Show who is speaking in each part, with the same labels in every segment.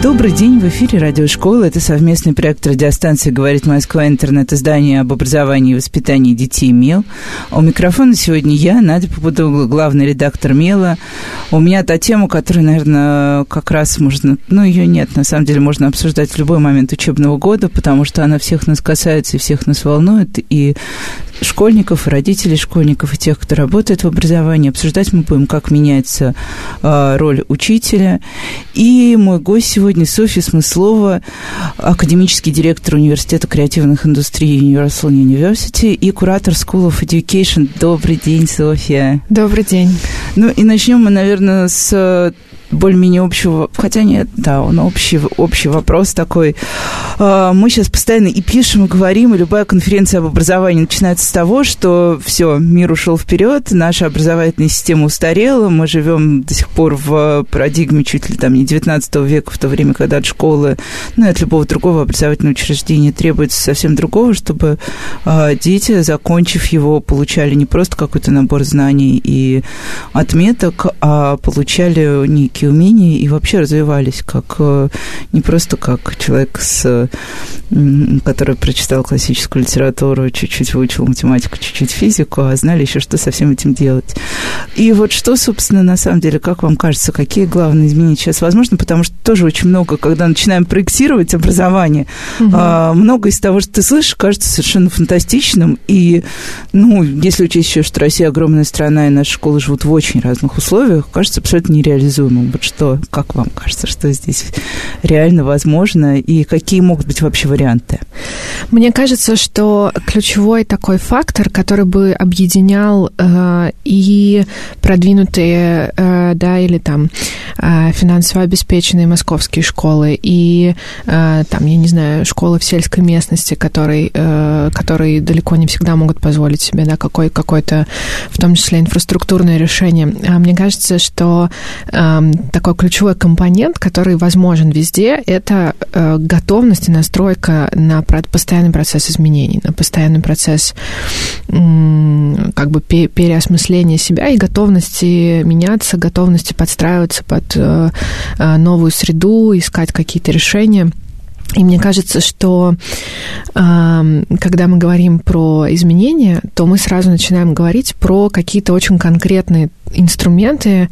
Speaker 1: Добрый день, в эфире радиошкола. Это совместный проект радиостанции «Говорит Москва. Интернет. Издание об образовании и воспитании детей МЕЛ». У микрофона сегодня я, Надя Попудогла, главный редактор МЕЛа. У меня та тема, которую, наверное, как раз можно... Ну, ее нет, на самом деле, можно обсуждать в любой момент учебного года, потому что она всех нас касается и всех нас волнует. И школьников, и родителей школьников, и тех, кто работает в образовании. Обсуждать мы будем, как меняется э, роль учителя. И мой гость сегодня сегодня Софья Смыслова, академический директор Университета креативных индустрий Universal University и куратор School of Education. Добрый день, Софья.
Speaker 2: Добрый день.
Speaker 1: Ну и начнем мы, наверное, с более-менее общего, хотя нет, да, он общий, общий вопрос такой. А, мы сейчас постоянно и пишем, и говорим, и любая конференция об образовании начинается с того, что все, мир ушел вперед, наша образовательная система устарела, мы живем до сих пор в парадигме чуть ли там не 19 века, в то время, когда от школы, ну и от любого другого образовательного учреждения требуется совсем другого, чтобы а, дети, закончив его, получали не просто какой-то набор знаний и отметок, а получали некий некие умения и вообще развивались как э, не просто как человек, с, который прочитал классическую литературу, чуть-чуть выучил математику, чуть-чуть физику, а знали еще, что со всем этим делать. И вот что, собственно, на самом деле, как вам кажется, какие главные изменения сейчас возможны? Потому что тоже очень много, когда начинаем проектировать образование, угу. много из того, что ты слышишь, кажется совершенно фантастичным. И, ну, если учесть еще, что Россия огромная страна, и наши школы живут в очень разных условиях, кажется абсолютно нереализуемым. Вот что, как вам кажется, что здесь реально возможно и какие могут быть вообще варианты?
Speaker 2: Мне кажется, что ключевой такой фактор, который бы объединял э, и продвинутые, э, да, или там э, финансово обеспеченные московские школы, и э, там, я не знаю, школы в сельской местности, которые, э, которые далеко не всегда могут позволить себе, да, какой, какое-то, в том числе, инфраструктурное решение. А мне кажется, что э, такой ключевой компонент, который возможен везде, это э, готовность и настройка на постоянный процесс изменений, на постоянный процесс как бы переосмысления себя и готовности меняться, готовности подстраиваться под э, э, новую среду, искать какие-то решения. И мне кажется, что э, когда мы говорим про изменения, то мы сразу начинаем говорить про какие-то очень конкретные инструменты,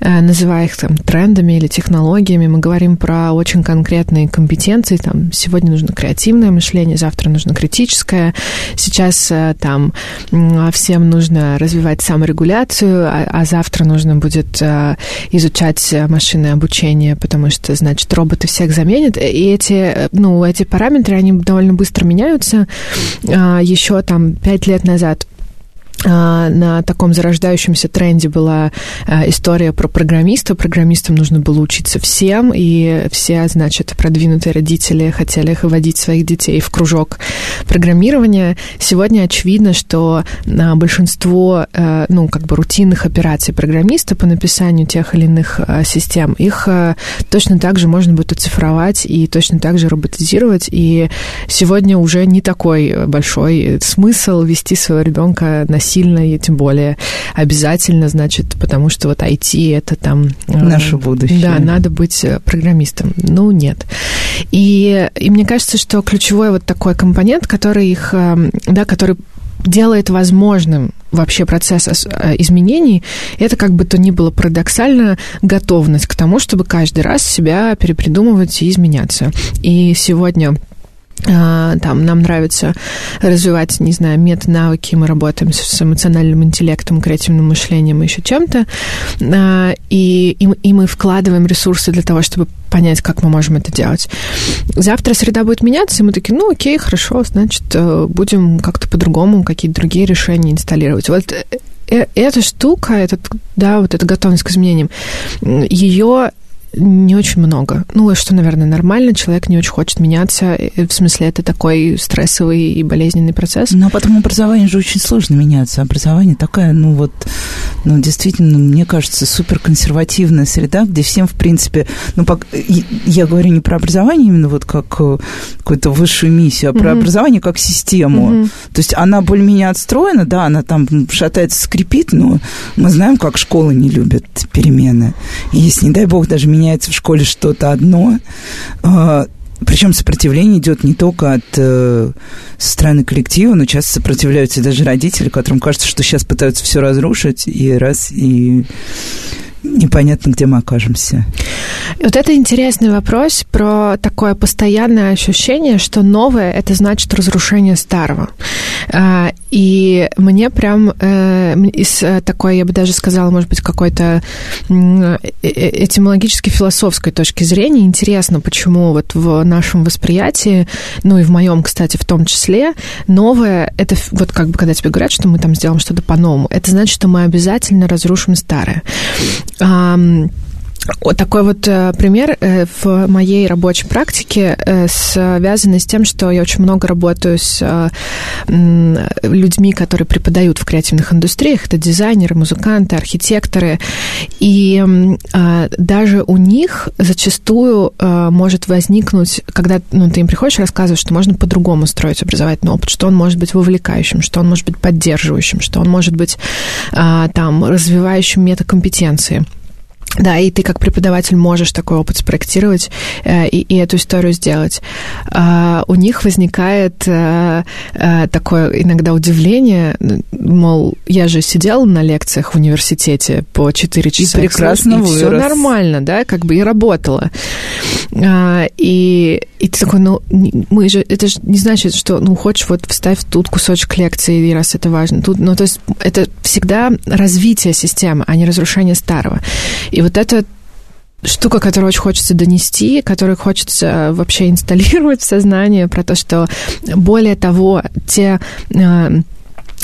Speaker 2: э, называя их там трендами или технологиями, мы говорим про очень конкретные компетенции. Там сегодня нужно креативное мышление, завтра нужно критическое. Сейчас э, там всем нужно развивать саморегуляцию, а, а завтра нужно будет э, изучать машинное обучение, потому что, значит, роботы всех заменят. И эти, ну, эти параметры, они довольно быстро меняются. Еще там пять лет назад на таком зарождающемся тренде была а, история про программиста. Программистам нужно было учиться всем, и все, значит, продвинутые родители хотели их вводить своих детей в кружок программирования. Сегодня очевидно, что а, большинство, ну, как бы рутинных операций программиста по написанию тех или иных систем, их точно так же можно будет оцифровать и точно так же роботизировать. И сегодня уже не такой большой смысл вести своего ребенка на сильно, и тем более обязательно, значит, потому что вот IT это там...
Speaker 1: Э, Наше будущее.
Speaker 2: Да, надо быть э, программистом. Ну, нет. И, и мне кажется, что ключевой вот такой компонент, который их, э, да, который делает возможным вообще процесс изменений, это как бы то ни было парадоксально готовность к тому, чтобы каждый раз себя перепридумывать и изменяться. И сегодня там нам нравится развивать, не знаю, мета-навыки, мы работаем с эмоциональным интеллектом, креативным мышлением и еще чем-то, а, и, и мы вкладываем ресурсы для того, чтобы понять, как мы можем это делать. Завтра среда будет меняться, и мы такие, ну окей, хорошо, значит, э, будем как-то по-другому какие-то другие решения инсталлировать. Вот э, э, эта штука, этот, да, вот эта готовность к изменениям, ее не очень много. Ну, что, наверное, нормально, человек не очень хочет меняться. В смысле, это такой стрессовый и болезненный процесс.
Speaker 1: Но потом образование же очень сложно меняться. Образование такая, ну вот, ну, действительно, мне кажется, суперконсервативная среда, где всем, в принципе, ну, я говорю не про образование именно вот как э, какую-то высшую миссию, а про mm-hmm. образование как систему. Mm-hmm. То есть она более-менее отстроена, да, она там шатается, скрипит, но мы знаем, как школы не любят перемены. И если, не дай бог, даже меняется в школе что-то одно, а, причем сопротивление идет не только от э, стороны коллектива, но часто сопротивляются даже родители, которым кажется, что сейчас пытаются все разрушить, и раз, и непонятно, где мы окажемся.
Speaker 2: Вот это интересный вопрос про такое постоянное ощущение, что новое — это значит разрушение старого. А, и мне прям э, из э, такой, я бы даже сказала, может быть, какой-то э, этимологически философской точки зрения интересно, почему вот в нашем восприятии, ну и в моем, кстати, в том числе, новое — это вот как бы когда тебе говорят, что мы там сделаем что-то по-новому, это значит, что мы обязательно разрушим старое. Um, Вот такой вот э, пример э, в моей рабочей практике э, связанный с тем, что я очень много работаю с людьми, которые преподают в креативных индустриях. Это дизайнеры, музыканты, архитекторы. И даже у них зачастую может возникнуть, когда ну, ты им приходишь рассказывать, что можно по-другому строить образовательный опыт, что он может быть вовлекающим, что он может быть поддерживающим, что он может быть там развивающим метакомпетенции. Да, и ты как преподаватель можешь такой опыт спроектировать э, и, и эту историю сделать. А, у них возникает а, а, такое иногда удивление, мол, я же сидела на лекциях в университете по 4 часа.
Speaker 1: И прекрасно и
Speaker 2: все нормально, да, как бы и работала. А, и, и ты такой, ну, мы же, это же не значит, что, ну, хочешь, вот вставь тут кусочек лекции, раз это важно. Тут, ну, то есть это всегда развитие системы, а не разрушение старого. И вот это штука, которую очень хочется донести, которую хочется вообще инсталлировать в сознание, про то, что более того, те э,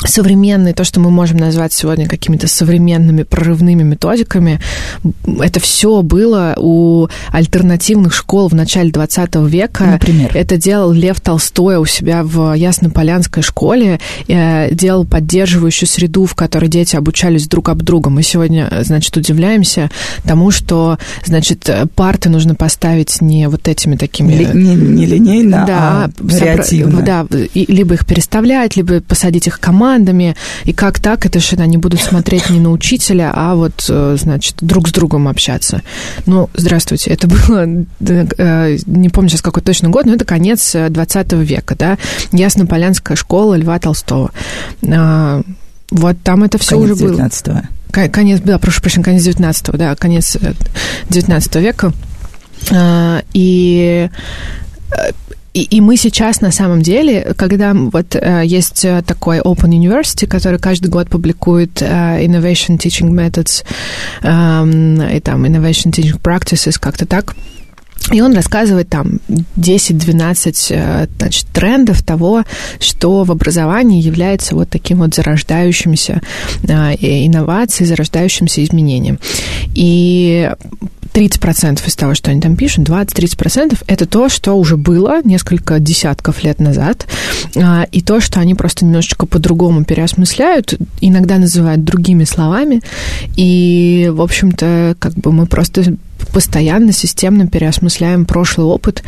Speaker 2: современные, то, что мы можем назвать сегодня какими-то современными прорывными методиками, это все было у альтернативных школ в начале 20 века.
Speaker 1: Например?
Speaker 2: Это делал Лев Толстой у себя в Яснополянской школе, э, делал поддерживающую среду, в которой дети обучались друг об друга. Мы сегодня, значит, удивляемся тому, что, значит, парты нужно поставить не вот этими такими...
Speaker 1: Ли, не, не линейно, да, а вариативно.
Speaker 2: Да, либо их переставлять, либо посадить их командой, командами, и как так, это же они будут смотреть не на учителя, а вот, э, значит, друг с другом общаться. Ну, здравствуйте, это было, э, не помню сейчас какой точно год, но это конец 20 э, века, да, Яснополянская школа Льва Толстого. А, вот там это все
Speaker 1: конец
Speaker 2: уже
Speaker 1: 19
Speaker 2: было. Конец, да, прошу прощения, конец 19 да, конец 19 века. А, и и, и мы сейчас на самом деле, когда вот э, есть э, такой Open University, который каждый год публикует э, Innovation Teaching Methods э, и там Innovation Teaching Practices, как-то так, и он рассказывает там 10-12 э, значит, трендов того, что в образовании является вот таким вот зарождающимся э, инновацией, зарождающимся изменением. И 30% из того, что они там пишут, 20-30% это то, что уже было несколько десятков лет назад, а, и то, что они просто немножечко по-другому переосмысляют, иногда называют другими словами, и, в общем-то, как бы мы просто постоянно, системно переосмысляем прошлый опыт,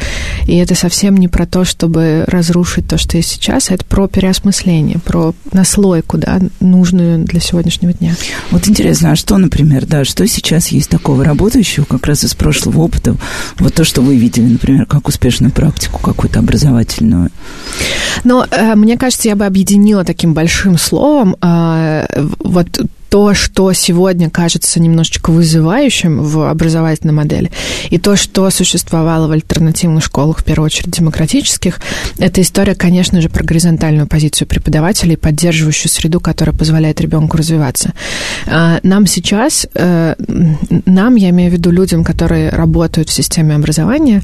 Speaker 2: и это совсем не про то, чтобы разрушить то, что есть сейчас, а это про переосмысление, про наслойку, да, нужную для сегодняшнего дня.
Speaker 1: Вот интересно, а что, например, да, что сейчас есть такого работающего как раз из прошлого опыта, вот то, что вы видели, например, как успешную практику какую-то образовательную?
Speaker 2: Но э, мне кажется, я бы объединила таким большим словом э, вот то, что сегодня кажется немножечко вызывающим в образовательной модели, и то, что существовало в альтернативных школах, в первую очередь демократических, это история, конечно же, про горизонтальную позицию преподавателей, поддерживающую среду, которая позволяет ребенку развиваться. А, нам сейчас, э, нам, я имею в виду людям, которые работают в системе образования,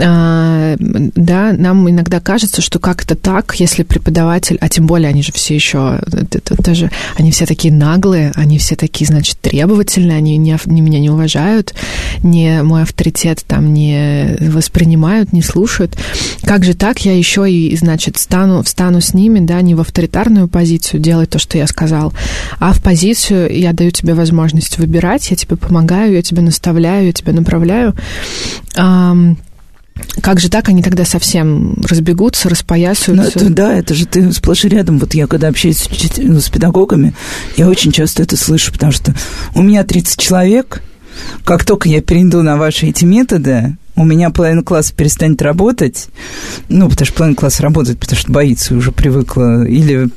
Speaker 2: а, да, нам иногда кажется, что как-то так, если преподаватель, а тем более они же все еще, это, это, это же, они все такие наглые, наглые, они все такие, значит, требовательные, они не, не меня не уважают, не мой авторитет там не воспринимают, не слушают. Как же так? Я еще и, значит, стану, встану с ними, да, не в авторитарную позицию делать то, что я сказал, а в позицию я даю тебе возможность выбирать, я тебе помогаю, я тебе наставляю, я тебя направляю. Как же так, они тогда совсем разбегутся, распоясаются?
Speaker 1: Ну, это, да, это же ты сплошь и рядом. Вот я когда общаюсь с, ну, с педагогами, я очень часто это слышу, потому что у меня 30 человек, как только я перейду на ваши эти методы, у меня половина класса перестанет работать, ну, потому что половина класса работает, потому что боится, уже привыкла, или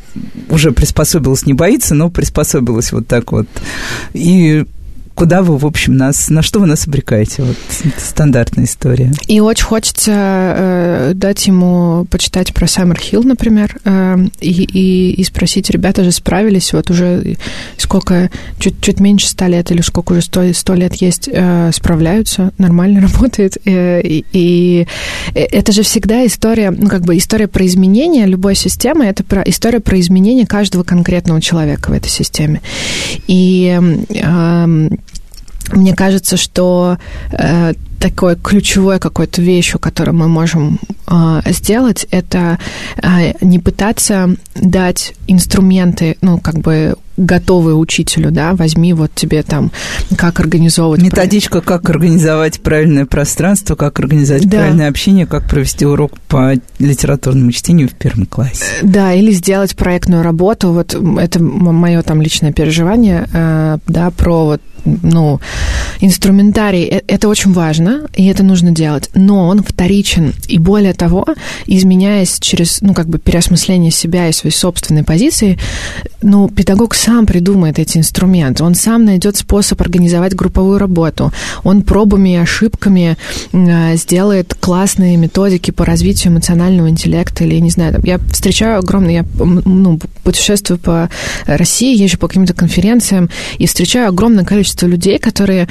Speaker 1: уже приспособилась, не боится, но приспособилась вот так вот. И куда вы, в общем, нас, на что вы нас обрекаете? Вот стандартная история.
Speaker 2: И очень хочется э, дать ему почитать про Саммер Хилл, например, э, и, и, и спросить, ребята же справились, вот уже сколько, чуть, чуть меньше ста лет или сколько уже сто, сто лет есть, э, справляются, нормально работает. Э, и, и это же всегда история, ну, как бы история про изменение любой системы, это про, история про изменение каждого конкретного человека в этой системе. И э, мне кажется, что э, такой ключевой какой-то вещью, которую мы можем э, сделать, это э, не пытаться дать инструменты, ну, как бы готовые учителю, да, возьми вот тебе там, как организовывать...
Speaker 1: Методичка, как организовать правильное пространство, как организовать да. правильное общение, как провести урок по литературному чтению в первом классе.
Speaker 2: Да, или сделать проектную работу, вот это мое там личное переживание, э, да, про вот ну, инструментарий, э, это очень важно, и это нужно делать, но он вторичен, и более того, изменяясь через, ну, как бы переосмысление себя и своей собственной позиции, ну, педагог сам придумает эти инструменты, он сам найдет способ организовать групповую работу, он пробами и ошибками э, сделает классные методики по развитию эмоционального интеллекта или, не знаю, там, я встречаю огромное, я ну, путешествую по России, езжу по каким-то конференциям и встречаю огромное количество количество людей, которые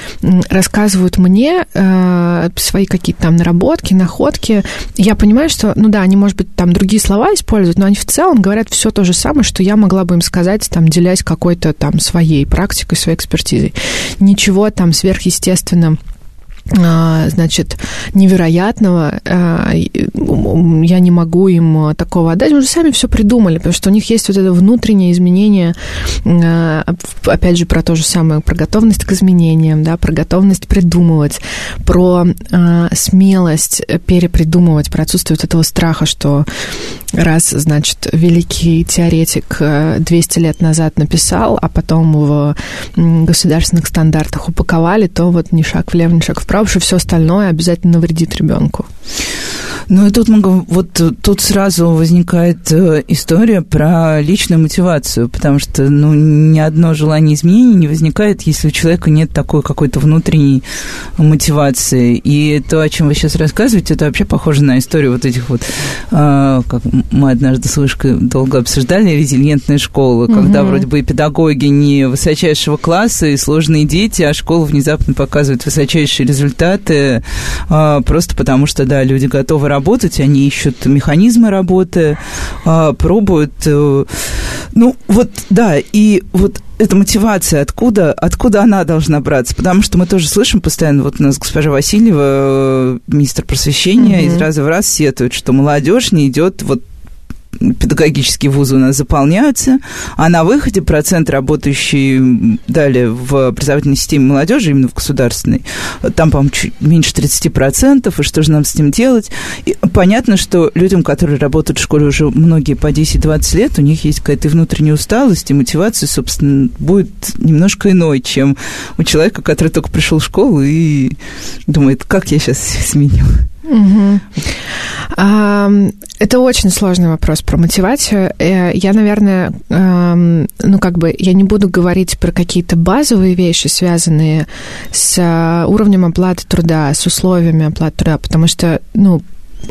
Speaker 2: рассказывают мне э, свои какие-то там наработки, находки. Я понимаю, что, ну да, они, может быть, там другие слова используют, но они в целом говорят все то же самое, что я могла бы им сказать, там, делясь какой-то там своей практикой, своей экспертизой. Ничего там сверхъестественного значит, невероятного, а, я не могу им такого отдать. Мы же сами все придумали, потому что у них есть вот это внутреннее изменение, а, опять же, про то же самое, про готовность к изменениям, да, про готовность придумывать, про смелость перепридумывать, про отсутствие вот этого страха, что раз, значит, великий теоретик 200 лет назад написал, а потом в государственных стандартах упаковали, то вот ни шаг влево, ни шаг вправо прав, что все остальное обязательно навредит ребенку.
Speaker 1: Ну и тут мы, вот тут сразу возникает э, история про личную мотивацию, потому что ну, ни одно желание изменений не возникает, если у человека нет такой какой-то внутренней мотивации. И то, о чем вы сейчас рассказываете, это вообще похоже на историю вот этих вот, э, как мы однажды с Вышкой долго обсуждали, резилиентные школы, угу. когда вроде бы и педагоги не высочайшего класса, и сложные дети, а школа внезапно показывает высочайшие результаты, э, просто потому что, да, люди готовы работать, они ищут механизмы работы, а, пробуют. Э, ну, вот, да, и вот эта мотивация, откуда, откуда она должна браться? Потому что мы тоже слышим постоянно, вот у нас госпожа Васильева, э, министр просвещения, mm-hmm. из раза в раз сетует, что молодежь не идет вот педагогические вузы у нас заполняются, а на выходе процент работающий далее в образовательной системе молодежи, именно в государственной, там, по-моему, меньше 30%, и что же нам с этим делать? И понятно, что людям, которые работают в школе уже многие по 10-20 лет, у них есть какая-то внутренняя усталость, и мотивация, собственно, будет немножко иной, чем у человека, который только пришел в школу и думает, как я сейчас сменю.
Speaker 2: Угу. Это очень сложный вопрос про мотивацию. Э, я, наверное, ну, как бы, я не буду говорить про какие-то базовые вещи, связанные с э, уровнем оплаты труда, с условиями оплаты труда, потому что, ну,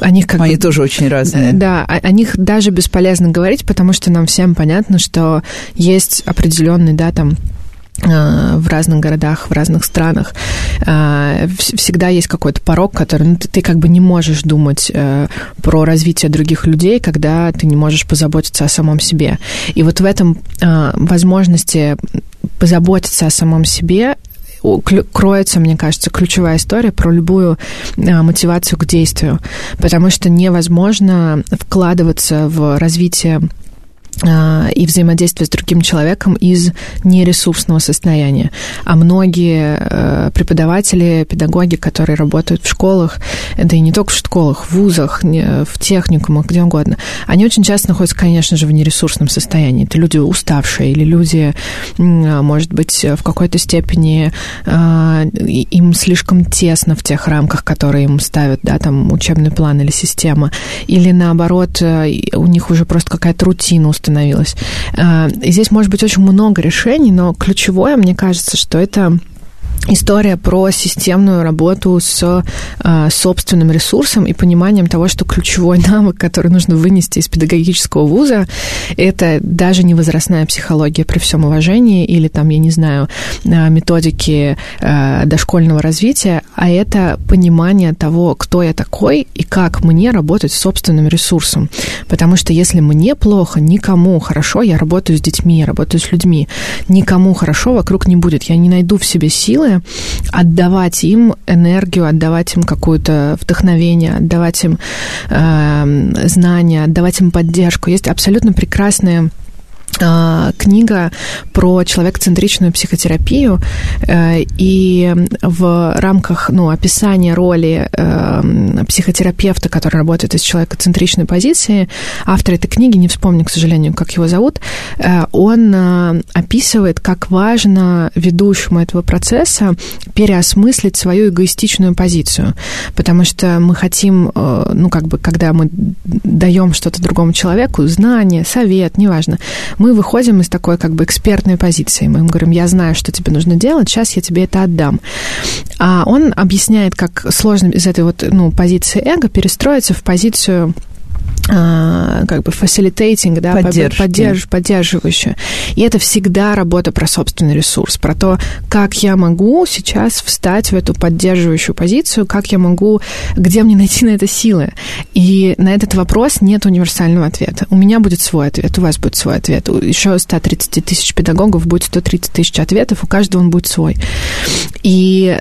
Speaker 2: о них как
Speaker 1: Они бы, тоже очень разные.
Speaker 2: Да, о, о них даже бесполезно говорить, потому что нам всем понятно, что есть определенный, да, там, в разных городах, в разных странах, э, всегда есть какой-то порог, который ну, ты, ты как бы не можешь думать э, про развитие других людей, когда ты не можешь позаботиться о самом себе. И вот в этом возможности позаботиться о самом себе, кроется, мне кажется, ключевая история про любую а, мотивацию к действию, потому что невозможно вкладываться в развитие и взаимодействие с другим человеком из нересурсного состояния. А многие э, преподаватели, педагоги, которые работают в школах, да и не только в школах, в вузах, в техникумах, где угодно, они очень часто находятся, конечно же, в нересурсном состоянии. Это люди уставшие или люди, может быть, в какой-то степени а, им слишком тесно в тех рамках, которые им ставят, да, там, учебный план или система. Или, наоборот, э, у них уже просто какая-то рутина становилось. А, здесь может быть очень много решений, но ключевое, мне кажется, что это история про системную работу с э, собственным ресурсом и пониманием того, что ключевой навык, который нужно вынести из педагогического вуза, это даже не возрастная психология при всем уважении или там, я не знаю, э, методики э, дошкольного развития, а это понимание того, кто я такой и как мне работать с собственным ресурсом. Потому что если мне плохо, никому хорошо, я работаю с детьми, я работаю с людьми, никому хорошо вокруг не будет. Я не найду в себе силы отдавать им энергию, отдавать им какое-то вдохновение, отдавать им э, знания, отдавать им поддержку. Есть абсолютно прекрасные книга про человекоцентричную психотерапию, э, и в рамках ну, описания роли э, психотерапевта, который работает из человекоцентричной позиции, автор этой книги, не вспомню, к сожалению, как его зовут, э, он описывает, как важно ведущему этого процесса переосмыслить свою эгоистичную позицию, потому что мы хотим, ну, как бы, когда мы даем что-то другому человеку, знание, совет, неважно, мы выходим из такой как бы экспертной позиции. Мы им говорим, я знаю, что тебе нужно делать, сейчас я тебе это отдам. А он объясняет, как сложно из этой вот ну, позиции эго перестроиться в позицию а, как бы facilitating, да,
Speaker 1: Поддержки.
Speaker 2: поддерж, поддерживающую. И это всегда работа про собственный ресурс, про то, как я могу сейчас встать в эту поддерживающую позицию, как я могу, где мне найти на это силы. И на этот вопрос нет универсального ответа. У меня будет свой ответ, у вас будет свой ответ. У еще 130 тысяч педагогов будет 130 тысяч ответов, у каждого он будет свой. И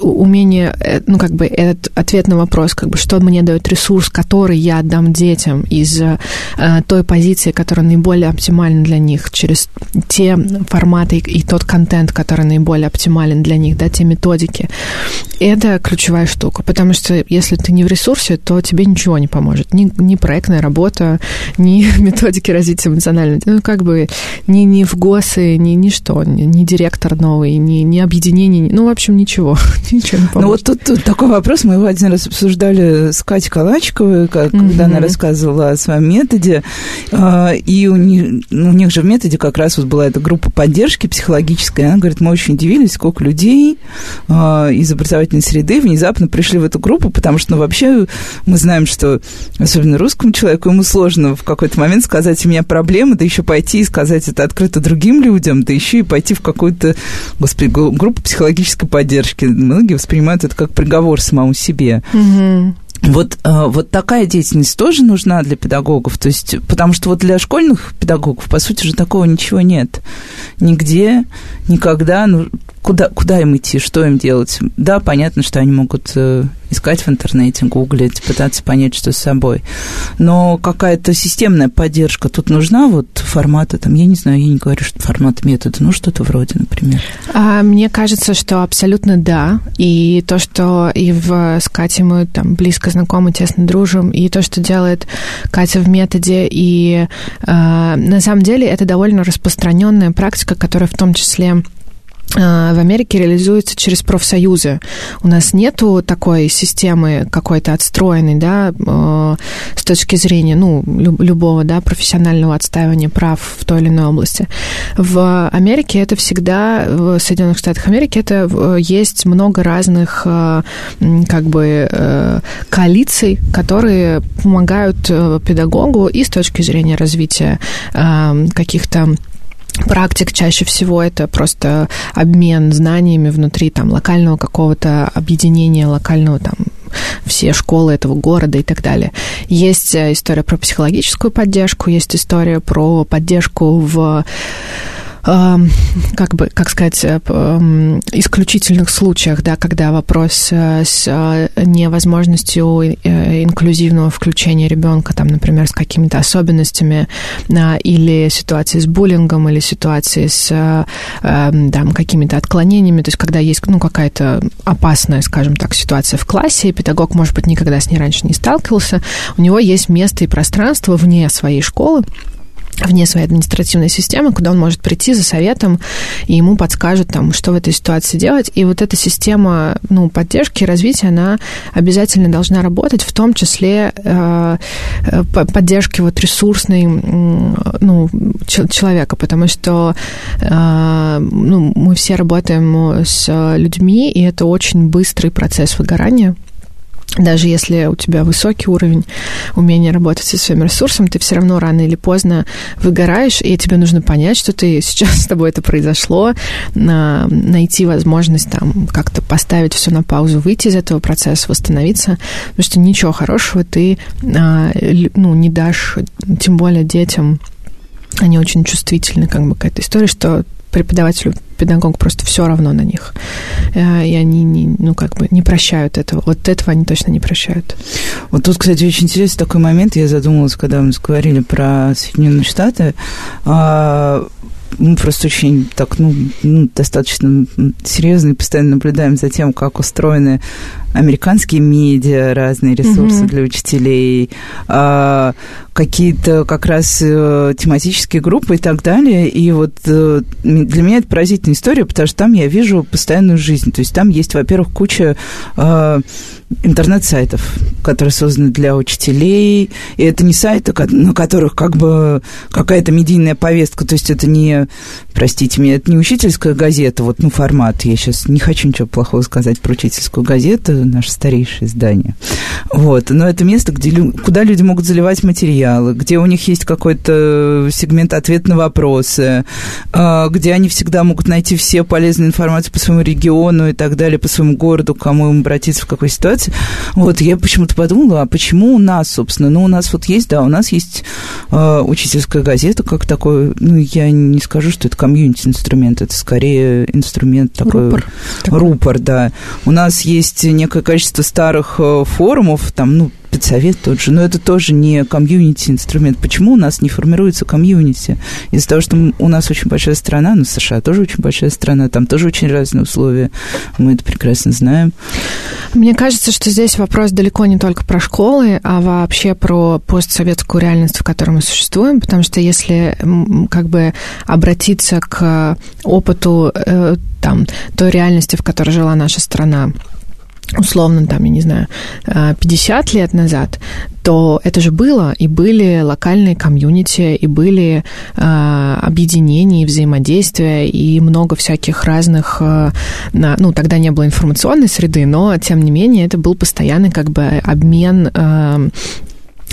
Speaker 2: умение, э, ну, как бы этот ответ на вопрос, как бы, что мне дает ресурс, который я отдам детям, детям из э, той позиции, которая наиболее оптимальна для них, через те форматы и, тот контент, который наиболее оптимален для них, да, те методики. Это ключевая штука, потому что если ты не в ресурсе, то тебе ничего не поможет. Ни, ни проектная работа, ни методики развития эмоционального, ну, как бы ни, ни в ГОСы, ни, ни что, ни, ни директор новый, ни, ни объединение, ну, в общем, ничего, ничего не поможет.
Speaker 1: Ну, вот тут, тут такой вопрос, мы его один раз обсуждали с Катей Калачковой, когда mm-hmm. она рассказывала рассказывала о своем методе, а, и у них, ну, у них же в методе как раз вот была эта группа поддержки психологической, она говорит, мы очень удивились, сколько людей а, из образовательной среды внезапно пришли в эту группу, потому что, ну, вообще мы знаем, что особенно русскому человеку ему сложно в какой-то момент сказать, у меня проблемы, да еще пойти и сказать это открыто другим людям, да еще и пойти в какую-то, господи, группу психологической поддержки. Многие воспринимают это как приговор самому себе.
Speaker 2: Mm-hmm.
Speaker 1: Вот, э, вот такая деятельность тоже нужна для педагогов, то есть, потому что вот для школьных педагогов, по сути же, такого ничего нет. Нигде, никогда, ну, куда, куда им идти, что им делать? Да, понятно, что они могут э, искать в интернете, гуглить, пытаться понять, что с собой. Но какая-то системная поддержка тут нужна, вот формата, там, я не знаю, я не говорю, что формат метода, ну, что-то вроде, например.
Speaker 2: А, мне кажется, что абсолютно да. И то, что и в, с Катей мы там близко знакомы, тесно дружим, и то, что делает Катя в методе, и э, на самом деле это довольно распространенная практика, которая в том числе в Америке реализуется через профсоюзы. У нас нету такой системы какой-то отстроенной, да, а, с точки зрения, ну, любого, да, профессионального отстаивания прав в той или иной области. В Америке это всегда, в Соединенных Штатах Америки это есть много разных, как бы, э, коалиций, которые помогают э, педагогу и с точки зрения развития каких-то практик чаще всего это просто обмен знаниями внутри там локального какого-то объединения, локального там все школы этого города и так далее. Есть э, история про психологическую поддержку, есть история про поддержку в как бы, как сказать, исключительных случаях, да, когда вопрос с невозможностью инклюзивного включения ребенка, там, например, с какими-то особенностями, или ситуации с буллингом, или ситуации с там, какими-то отклонениями, то есть когда есть ну, какая-то опасная, скажем так, ситуация в классе, и педагог, может быть, никогда с ней раньше не сталкивался, у него есть место и пространство вне своей школы, вне своей административной системы, куда он может прийти за советом, и ему подскажут, там, что в этой ситуации делать. И вот эта система ну, поддержки и развития, она обязательно должна работать, в том числе э, поддержки вот ресурсной ну, человека, потому что э, ну, мы все работаем с людьми, и это очень быстрый процесс выгорания даже если у тебя высокий уровень умения работать со своим ресурсом, ты все равно рано или поздно выгораешь, и тебе нужно понять, что ты сейчас с тобой это произошло, найти возможность там как-то поставить все на паузу, выйти из этого процесса, восстановиться, потому что ничего хорошего ты а, ну, не дашь, тем более детям, они очень чувствительны как бы к этой истории, что преподавателю, педагогу просто все равно на них. Э, и они не, ну, как бы не прощают этого. Вот этого они точно не прощают.
Speaker 1: Вот тут, кстати, очень интересный такой момент. Я задумалась, когда мы говорили про Соединенные Штаты. Мы просто очень так, ну, ну, достаточно серьезно и постоянно наблюдаем за тем, как устроены американские медиа, разные ресурсы mm-hmm. для учителей, а, какие-то как раз а, тематические группы и так далее. И вот а, для меня это поразительная история, потому что там я вижу постоянную жизнь. То есть там есть, во-первых, куча а, интернет-сайтов, которые созданы для учителей. И это не сайты, на которых как бы какая-то медийная повестка. То есть это не, простите меня, это не учительская газета, вот, ну, формат. Я сейчас не хочу ничего плохого сказать про учительскую газету, наше старейшее здание. Вот. Но это место, где, куда люди могут заливать материалы, где у них есть какой-то сегмент ответ на вопросы, а, где они всегда могут найти все полезные информации по своему региону и так далее, по своему городу, кому им обратиться, в какой ситуации. Вот. Я почему-то подумала, а почему у нас, собственно, ну, у нас вот есть, да, у нас есть э, учительская газета, как такой, ну, я не скажу, что это комьюнити-инструмент, это скорее инструмент такой... Рупор. Рупор, да. У нас есть некое количество старых э, форумов, там, ну, спецсовет тот же, но это тоже не комьюнити инструмент. Почему у нас не формируется комьюнити? Из-за того, что у нас очень большая страна, но США тоже очень большая страна, там тоже очень разные условия, мы это прекрасно знаем.
Speaker 2: Мне кажется, что здесь вопрос далеко не только про школы, а вообще про постсоветскую реальность, в которой мы существуем, потому что если как бы обратиться к опыту э, там, той реальности, в которой жила наша страна, условно, там, я не знаю, 50 э, лет назад, то это же было, и были локальные комьюнити, и были э, объединения, и взаимодействия, и много всяких разных, э, ну, тогда не было информационной среды, но, тем не менее, это был постоянный как бы обмен э,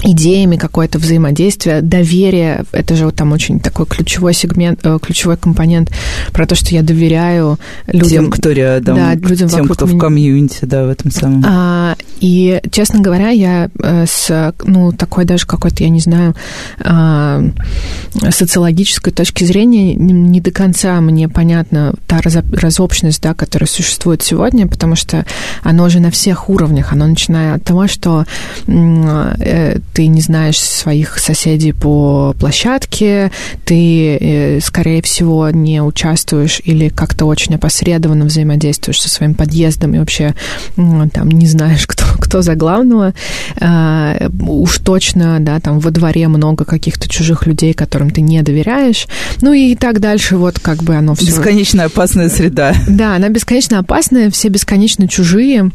Speaker 2: идеями какое-то взаимодействие, доверие, это же вот там очень такой ключевой сегмент, э, ключевой компонент про то, что я доверяю людям.
Speaker 1: Тем, кто рядом, да, людям тем, кто меня. в комьюнити, да, в этом самом.
Speaker 2: А, и, честно говоря, я э, с, ну, такой даже какой-то, я не знаю, а, социологической точки зрения не до конца мне понятна та разобщенность, да, которая существует сегодня, потому что оно же на всех уровнях, оно начиная от того, что э, ты не знаешь своих соседей по площадке, ты, э, скорее всего, не участвуешь или как-то очень опосредованно взаимодействуешь со своим подъездом и вообще там не знаешь, кто, кто за главного. А, уж точно, да, там во дворе много каких-то чужих людей, которым ты не доверяешь. Ну и так дальше, вот как бы оно все...
Speaker 1: Бесконечно опасная среда.
Speaker 2: Да, она бесконечно опасная, все бесконечно чужие.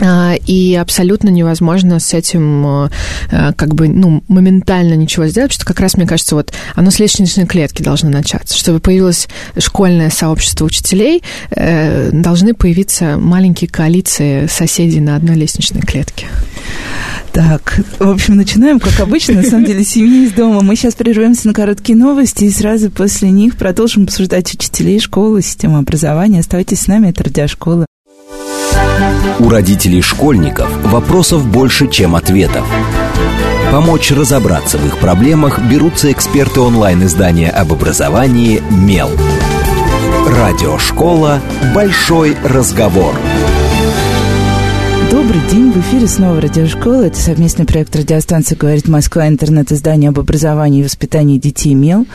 Speaker 2: А, и абсолютно невозможно с этим а, а, как бы, ну, моментально ничего сделать, что как раз, мне кажется, вот оно с лестничной клетки должно начаться. Чтобы появилось школьное сообщество учителей, э, должны появиться маленькие коалиции соседей на одной лестничной клетке.
Speaker 1: Так, в общем, начинаем, как обычно, на самом деле, семьи из дома. Мы сейчас прервемся на короткие новости и сразу после них продолжим обсуждать учителей, школы, систему образования. Оставайтесь с нами, это радиошкола.
Speaker 3: У родителей школьников вопросов больше, чем ответов. Помочь разобраться в их проблемах берутся эксперты онлайн-издания об образовании «Мел». Радиошкола «Большой разговор».
Speaker 1: Добрый день, в эфире снова радиошкола. Это совместный проект радиостанции «Говорит Москва», интернет-издание об образовании и воспитании детей МЕЛ.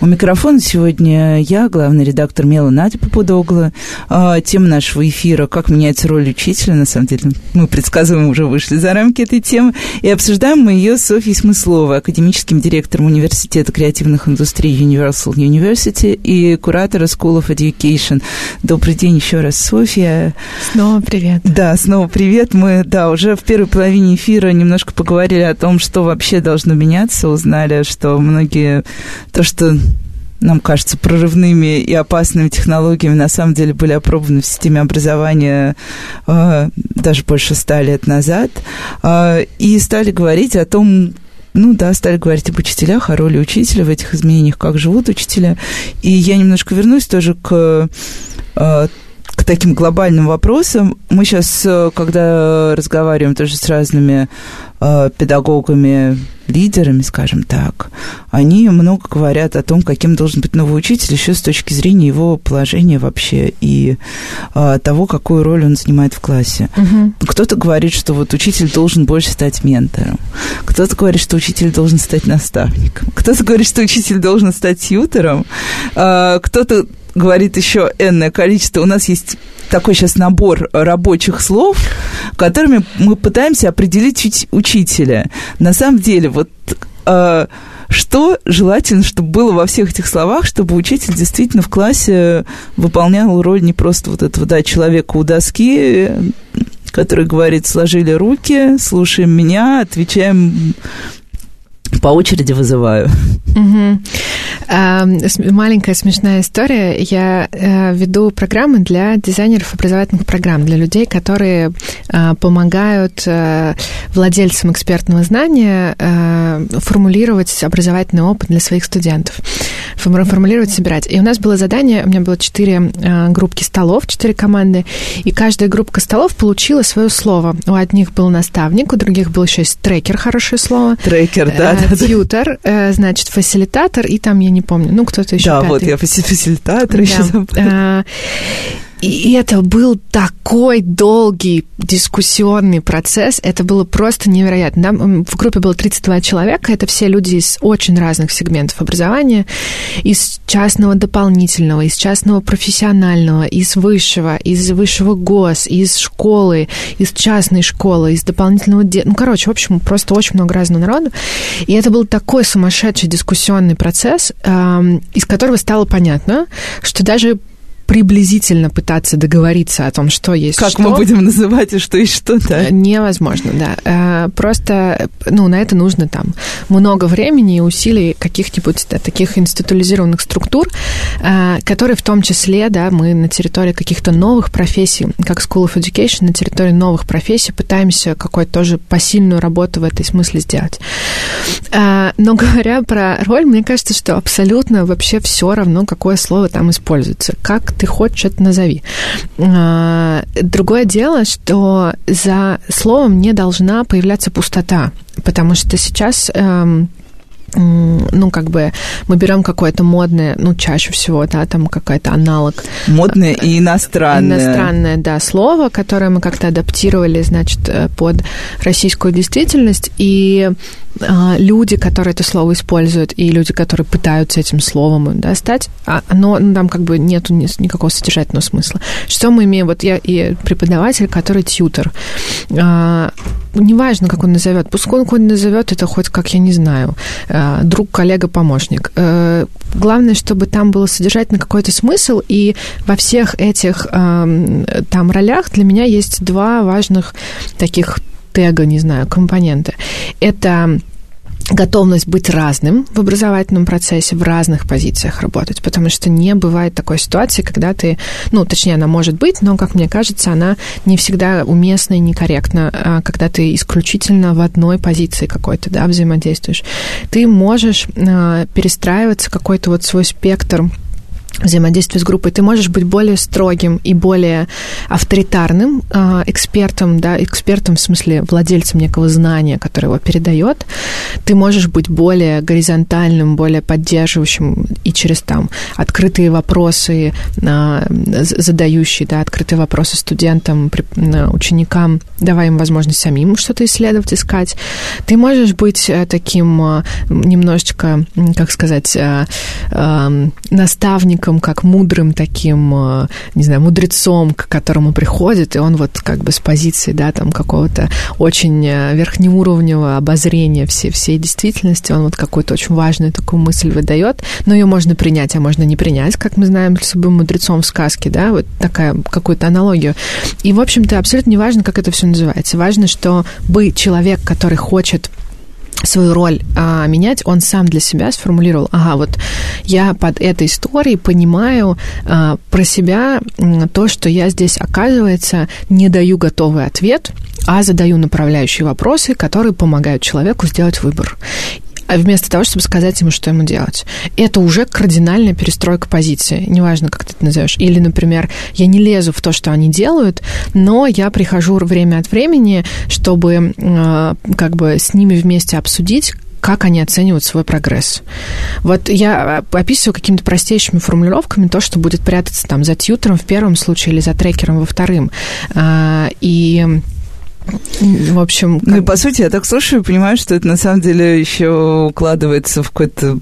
Speaker 1: У микрофона сегодня я, главный редактор МЕЛа Надя Попудогла. А, тема нашего эфира «Как меняется роль учителя». На самом деле мы предсказываем, уже вышли за рамки этой темы. И обсуждаем мы ее с Софьей Смысловой, академическим директором Университета креативных индустрий Universal University и куратора School of Education. Добрый день еще раз, Софья.
Speaker 2: Снова привет.
Speaker 1: Да, снова привет лет мы, да, уже в первой половине эфира немножко поговорили о том, что вообще должно меняться, узнали, что многие, то, что нам кажется, прорывными и опасными технологиями на самом деле были опробованы в системе образования э, даже больше ста лет назад. Э, и стали говорить о том, ну да, стали говорить об учителях, о роли учителя в этих изменениях, как живут учителя. И я немножко вернусь тоже к э, к таким глобальным вопросам. Мы сейчас, э, когда разговариваем тоже с разными э, педагогами, лидерами, скажем так, они много говорят о том, каким должен быть новый учитель еще с точки зрения его положения вообще и э, того, какую роль он занимает в классе. Угу. Кто-то говорит, что вот учитель должен больше стать ментором. Кто-то говорит, что учитель должен стать наставником. Кто-то говорит, что учитель должен стать тьютером. Э, кто-то говорит еще энное количество. У нас есть такой сейчас набор рабочих слов, которыми мы пытаемся определить учителя. На самом деле, вот э, что желательно, чтобы было во всех этих словах, чтобы учитель действительно в классе выполнял роль не просто вот этого, да, человека у доски, который говорит, сложили руки, слушаем меня, отвечаем по очереди вызываю.
Speaker 2: Угу. Маленькая смешная история. Я э, веду программы для дизайнеров образовательных программ, для людей, которые э, помогают э, владельцам экспертного знания формулировать образовательный опыт для своих студентов, формулировать, собирать. И у нас было задание, у меня было четыре группки столов, четыре команды, и каждая группа столов получила свое слово. У одних был наставник, у других был еще есть трекер, хорошее слово.
Speaker 1: Трекер, да.
Speaker 2: Тьютер, значит, фасилитатор, и там, я не помню, ну, кто-то еще
Speaker 1: Да,
Speaker 2: пятый.
Speaker 1: вот, я фасилитатор да. еще забыла.
Speaker 2: И это был такой долгий дискуссионный процесс, это было просто невероятно. Да? В группе было 32 человека, это все люди из очень разных сегментов образования, из частного дополнительного, из частного профессионального, из высшего, из высшего ГОС, из школы, из частной школы, из дополнительного... Де... Ну, короче, в общем, просто очень много разного народу. И это был такой сумасшедший дискуссионный процесс, эм, из которого стало понятно, что даже приблизительно пытаться договориться о том, что есть
Speaker 1: как
Speaker 2: что.
Speaker 1: мы будем называть и что есть что, да?
Speaker 2: Невозможно, да. Э, просто, ну, на это нужно там много времени и усилий каких-нибудь да, таких институализированных структур, э, которые в том числе, да, мы на территории каких-то новых профессий, как School of Education, на территории новых профессий пытаемся какую-то тоже посильную работу в этой смысле сделать. Э, но говоря про роль, мне кажется, что абсолютно вообще все равно, какое слово там используется. Как ты хочешь, это назови. Другое дело, что за словом не должна появляться пустота, потому что сейчас эм, ну, как бы мы берем какое-то модное, ну, чаще всего, да, там какой-то аналог.
Speaker 1: Модное и иностранное.
Speaker 2: Иностранное, да, слово, которое мы как-то адаптировали, значит, э, под российскую действительность, и а, люди, которые это слово используют, и люди, которые пытаются этим словом да, стать, а, оно ну, там как бы нету никакого содержательного смысла. Что мы имеем? Вот я и преподаватель, который тьютер. А, неважно, как он назовет, пускай он назовет это хоть как я не знаю, друг, коллега, помощник. А, главное, чтобы там было содержательно какой-то смысл, и во всех этих а, там ролях для меня есть два важных таких тега, не знаю, компоненты. Это готовность быть разным в образовательном процессе, в разных позициях работать, потому что не бывает такой ситуации, когда ты, ну, точнее, она может быть, но, как мне кажется, она не всегда уместна и некорректна, а когда ты исключительно в одной позиции какой-то, да, взаимодействуешь. Ты можешь э, перестраиваться какой-то вот свой спектр взаимодействие с группой, ты можешь быть более строгим и более авторитарным э, экспертом, да, экспертом в смысле владельцем некого знания, которое его передает. Ты можешь быть более горизонтальным, более поддерживающим и через там открытые вопросы, э, задающие, да, открытые вопросы студентам, э, ученикам, давая им возможность самим что-то исследовать, искать. Ты можешь быть э, таким э, немножечко, как сказать, э, э, наставником человеком, как мудрым таким, э, не знаю, мудрецом, к которому приходит, и он вот как бы с позиции, да, там какого-то очень э, верхнеуровневого обозрения всей, всей действительности, он вот какую-то очень важную такую мысль выдает, но ее можно принять, а можно не принять, как мы знаем с любым мудрецом в сказке, да, вот такая какую-то аналогию. И, в общем-то, абсолютно не важно, как это все называется. Важно, что бы человек, который хочет свою роль а, менять, он сам для себя сформулировал, ага, вот я под этой историей понимаю а, про себя то, что я здесь, оказывается, не даю готовый ответ, а задаю направляющие вопросы, которые помогают человеку сделать выбор а вместо того, чтобы сказать ему, что ему делать. Это уже кардинальная перестройка позиции, неважно, как ты это назовешь. Или, например, я не лезу в то, что они делают, но я прихожу время от времени, чтобы э, как бы с ними вместе обсудить, как они оценивают свой прогресс. Вот я описываю какими-то простейшими формулировками то, что будет прятаться там за тьютером в первом случае или за трекером во вторым. А, и в общем...
Speaker 1: Как... Ну и по сути, я так слушаю и понимаю, что это на самом деле еще укладывается в какой-то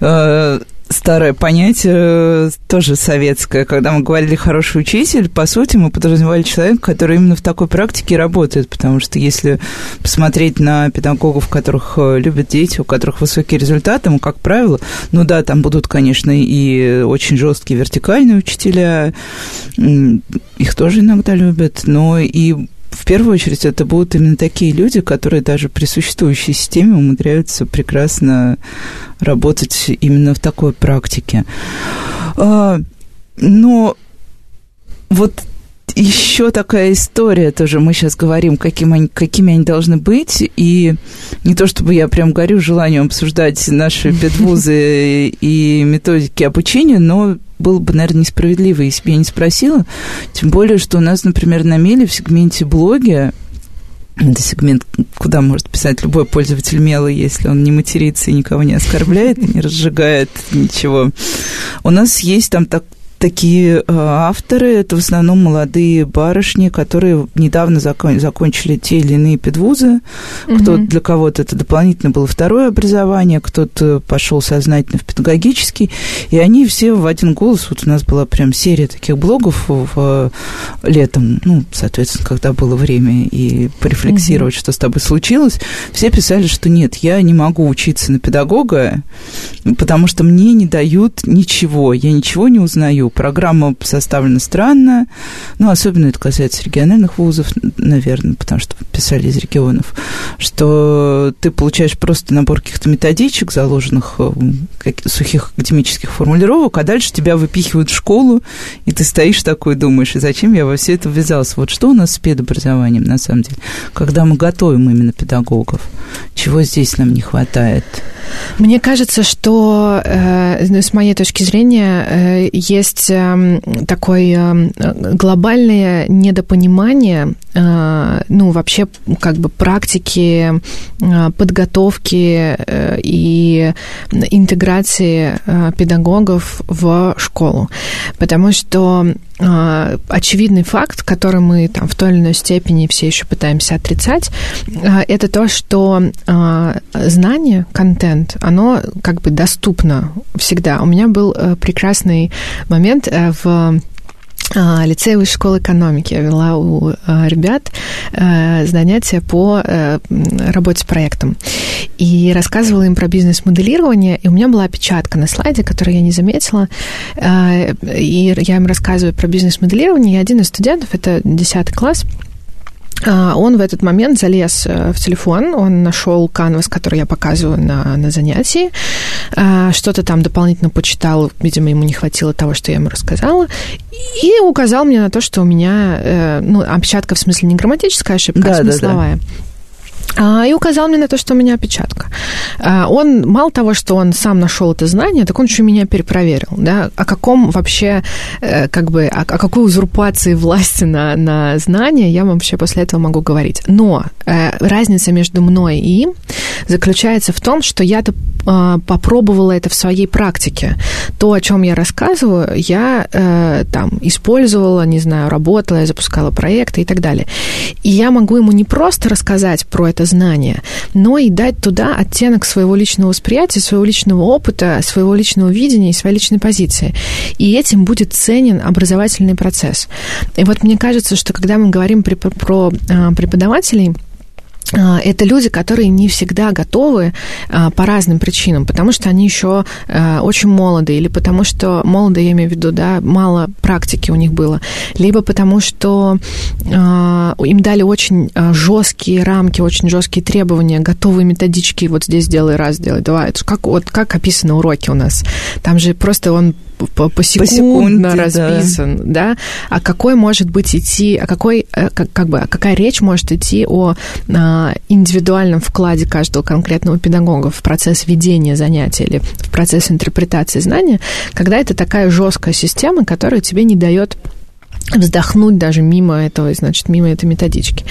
Speaker 1: э, старое понятие, тоже советское. Когда мы говорили «хороший учитель», по сути, мы подразумевали человека, который именно в такой практике работает, потому что если посмотреть на педагогов, которых э, любят дети, у которых высокие результаты, ну, как правило, ну да, там будут, конечно, и очень жесткие вертикальные учителя, их тоже иногда любят, но и в первую очередь это будут именно такие люди, которые даже при существующей системе умудряются прекрасно работать именно в такой практике. А, но вот еще такая история тоже. Мы сейчас говорим, каким они, какими они должны быть. И не то чтобы я прям горю желанием обсуждать наши педвузы и методики обучения, но было бы, наверное, несправедливо, если бы я не спросила. Тем более, что у нас, например, на Меле в сегменте блоги это сегмент, куда может писать любой пользователь мела, если он не матерится и никого не оскорбляет, не разжигает ничего. У нас есть там так, такие э, авторы, это в основном молодые барышни, которые недавно закон, закончили те или иные педвузы. Угу. Кто для кого-то это дополнительно было второе образование, кто-то пошел сознательно в педагогический, и они все в один голос, вот у нас была прям серия таких блогов в, летом, ну, соответственно, когда было время и порефлексировать, угу. что с тобой случилось, все писали, что нет, я не могу учиться на педагога, потому что мне не дают ничего, я ничего не узнаю, Программа составлена странно, ну, особенно это касается региональных вузов, наверное, потому что писали из регионов, что ты получаешь просто набор каких-то методичек, заложенных как, сухих академических формулировок, а дальше тебя выпихивают в школу, и ты стоишь такой думаешь, и зачем я во все это ввязался? Вот что у нас с педобразованием, на самом деле, когда мы готовим именно педагогов? Чего здесь нам не хватает?
Speaker 2: Мне кажется, что э, с моей точки зрения э, есть э, такое э, глобальное недопонимание, э, ну вообще как бы практики э, подготовки э, и интеграции педагогов в школу, потому что очевидный факт, который мы там в той или иной степени все еще пытаемся отрицать, а, это то, что а, знание, контент, оно как бы доступно всегда. У меня был э, прекрасный момент э, в а, лицея высшей школы экономики. Я вела у а, ребят э, занятия по э, работе с проектом. И рассказывала им про бизнес-моделирование. И у меня была опечатка на слайде, которую я не заметила. Э, и я им рассказываю про бизнес-моделирование. И один из студентов, это 10 класс, а, он в этот момент залез э, в телефон, он нашел канвас, который я показываю на, на занятии, а, что-то там дополнительно почитал, видимо, ему не хватило того, что я ему рассказала, и указал мне на то, что у меня, э, ну, опечатка в смысле не грамматическая ошибка, а да, а смысловая. Да, да. А, и указал мне на то, что у меня опечатка. А, он, мало того, что он сам нашел это знание, так он еще меня перепроверил, да, о каком вообще, э, как бы, о, какой узурпации власти на, на знания я вообще после этого могу говорить. Но э, разница между мной и им заключается в том, что я-то э, попробовала это в своей практике. То, о чем я рассказываю, я э, там использовала, не знаю, работала, я запускала проекты и так далее. И я могу ему не просто рассказать про это знание, но и дать туда оттенок своего личного восприятия, своего личного опыта, своего личного видения и своей личной позиции. И этим будет ценен образовательный процесс. И вот мне кажется, что когда мы говорим про, а, преподавателей, это люди, которые не всегда готовы а, по разным причинам, потому что они еще а, очень молоды, или потому что молоды, я имею в виду, да, мало практики у них было, либо потому что им дали очень жесткие рамки, очень жесткие требования, готовые методички, вот здесь делай раз, делай два. Это как, вот как описаны уроки у нас. Там же просто он посекундно по расписан, да. да, а какой может быть идти, а какой, э, как, как бы, какая речь может идти о а, индивидуальном вкладе каждого конкретного педагога в процесс ведения занятия или в процесс интерпретации знания, когда это такая жесткая система, которая тебе не дает вздохнуть даже мимо этого, значит, мимо этой методички.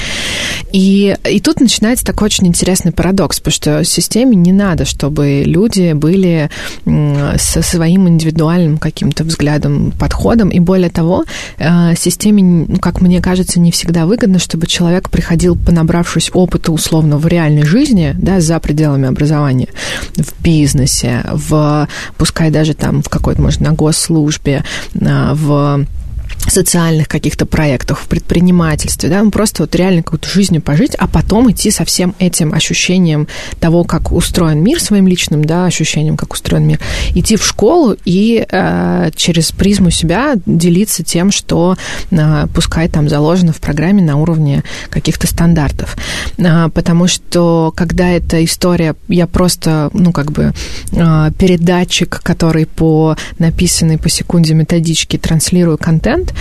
Speaker 2: И, и тут начинается такой очень интересный парадокс, потому что системе не надо, чтобы люди были со своим индивидуальным каким-то взглядом, подходом, и более того, э, системе, ну, как мне кажется, не всегда выгодно, чтобы человек приходил, понабравшись опыта условно в реальной жизни, да, за пределами образования, в бизнесе, в, пускай даже там в какой-то, может, на госслужбе, э, в социальных каких-то проектах, в предпринимательстве, да, ну, просто вот реально какую-то жизнью пожить, а потом идти со всем этим ощущением того, как устроен мир своим личным, да, ощущением, как устроен мир, идти в школу и э, через призму себя делиться тем, что э, пускай там заложено в программе на уровне каких-то стандартов. Э, потому что когда эта история, я просто, ну, как бы э, передатчик, который по написанной по секунде методичке транслирую контент,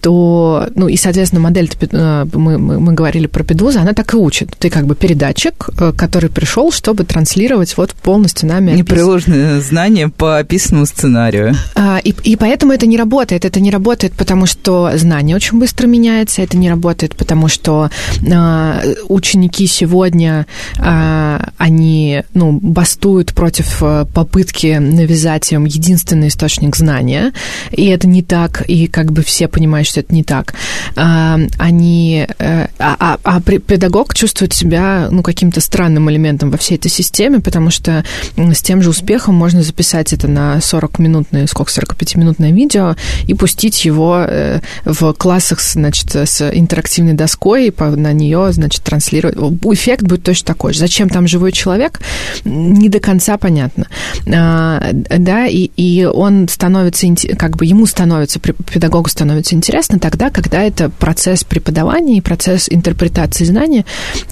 Speaker 2: то, ну и, соответственно, модель, э, мы, мы, мы говорили про Педуза, она так и учит. Ты как бы передатчик, э, который пришел, чтобы транслировать вот полностью нами
Speaker 1: Непреложные знания по описанному сценарию.
Speaker 2: А, и, и поэтому это не работает. Это не работает, потому что знание очень быстро меняется, это не работает, потому что а, ученики сегодня, а, они, ну, бастуют против попытки навязать им единственный источник знания, и это не так, и как бы все понимают, что это не так. А, они, э, а, а, а педагог чувствует себя, ну, каким-то странным элементом во всей этой системе, потому что с тем же успехом можно записать это на 40-минутное, сколько, 45-минутное видео и пустить его э, в классах, значит, с интерактивной доской, и на нее, значит, транслировать. Эффект будет точно такой же. Зачем там живой человек, не до конца понятно. Да, и, и он становится, как бы ему становится педагогу становится интересно тогда, когда это процесс преподавания и процесс интерпретации знания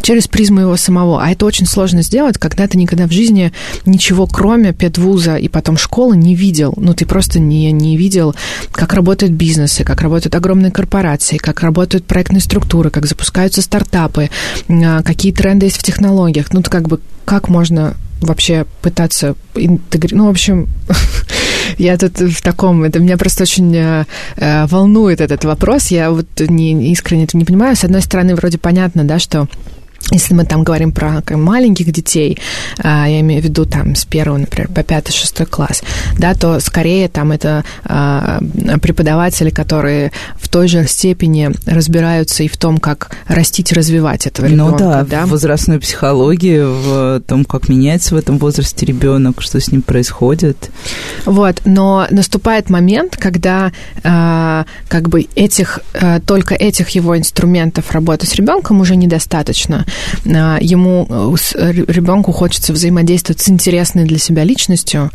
Speaker 2: через призму его самого. А это очень сложно сделать, когда ты никогда в жизни ничего, кроме педвуза и потом школы, не видел. Ну, ты просто не, не видел, как работают бизнесы, как работают огромные корпорации, как работают проектные структуры, как запускаются стартапы, а, какие тренды есть в технологиях. Ну, как бы как можно вообще пытаться интегрировать. Ну, в общем, я тут в таком... Это меня просто очень э, э, волнует этот вопрос. Я вот не, искренне это не понимаю. С одной стороны, вроде понятно, да, что если мы там говорим про маленьких детей, а, я имею в виду там с первого, например, по пятый, шестой класс, да, то скорее там это а, преподаватели, которые в той же степени разбираются и в том, как растить развивать этого ребенка.
Speaker 1: Ну да, да, в возрастной психологии, в том, как меняется в этом возрасте ребенок, что с ним происходит.
Speaker 2: Вот, но наступает момент, когда а, как бы этих, только этих его инструментов работы с ребенком уже недостаточно. А, ему, э, ребенку хочется взаимодействовать с интересной для себя личностью,